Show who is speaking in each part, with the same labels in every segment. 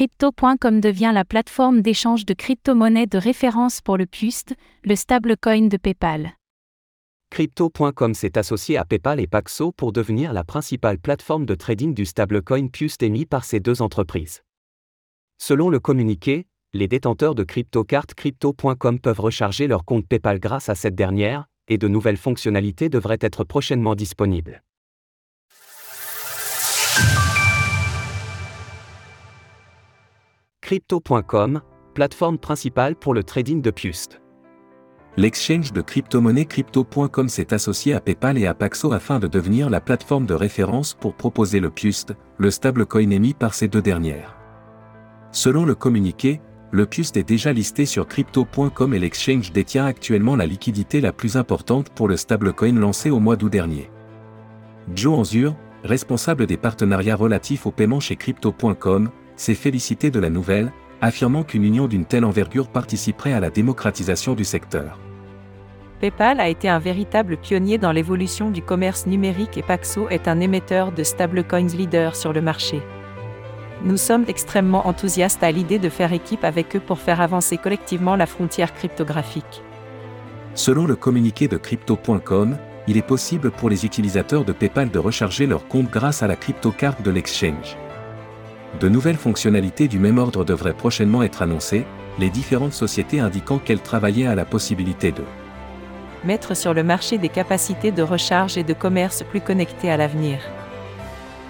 Speaker 1: Crypto.com devient la plateforme d'échange de crypto-monnaies de référence pour le PUST, le stablecoin de PayPal.
Speaker 2: Crypto.com s'est associé à PayPal et Paxo pour devenir la principale plateforme de trading du stablecoin PUST émis par ces deux entreprises. Selon le communiqué, les détenteurs de crypto-cartes Crypto.com peuvent recharger leur compte PayPal grâce à cette dernière, et de nouvelles fonctionnalités devraient être prochainement disponibles. Crypto.com, plateforme principale pour le trading de PUST.
Speaker 3: L'exchange de crypto-monnaie Crypto.com s'est associé à PayPal et à Paxo afin de devenir la plateforme de référence pour proposer le PUST, le stablecoin émis par ces deux dernières. Selon le communiqué, le PUST est déjà listé sur Crypto.com et l'exchange détient actuellement la liquidité la plus importante pour le stablecoin lancé au mois d'août dernier. Joe Anzur, responsable des partenariats relatifs au paiement chez Crypto.com, s'est félicité de la nouvelle, affirmant qu'une union d'une telle envergure participerait à la démocratisation du secteur.
Speaker 4: PayPal a été un véritable pionnier dans l'évolution du commerce numérique et Paxo est un émetteur de stablecoins leader sur le marché. Nous sommes extrêmement enthousiastes à l'idée de faire équipe avec eux pour faire avancer collectivement la frontière cryptographique.
Speaker 3: Selon le communiqué de crypto.com, il est possible pour les utilisateurs de PayPal de recharger leur compte grâce à la crypto-carte de l'exchange. De nouvelles fonctionnalités du même ordre devraient prochainement être annoncées, les différentes sociétés indiquant qu'elles travaillaient à la possibilité de
Speaker 4: mettre sur le marché des capacités de recharge et de commerce plus connectées à l'avenir.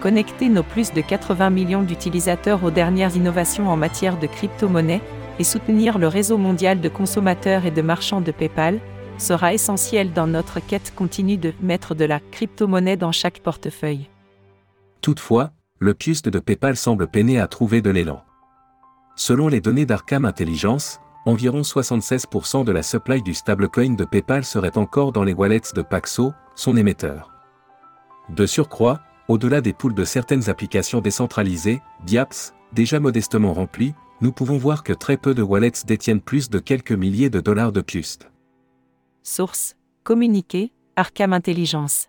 Speaker 4: Connecter nos plus de 80 millions d'utilisateurs aux dernières innovations en matière de crypto-monnaie et soutenir le réseau mondial de consommateurs et de marchands de PayPal sera essentiel dans notre quête continue de mettre de la crypto-monnaie dans chaque portefeuille.
Speaker 3: Toutefois, le PUST de PayPal semble peiner à trouver de l'élan. Selon les données d'Arkham Intelligence, environ 76% de la supply du stablecoin de PayPal serait encore dans les wallets de Paxo, son émetteur. De surcroît, au-delà des poules de certaines applications décentralisées, DIAPS, déjà modestement remplies, nous pouvons voir que très peu de wallets détiennent plus de quelques milliers de dollars de PUST.
Speaker 4: Source Communiqué Arkham Intelligence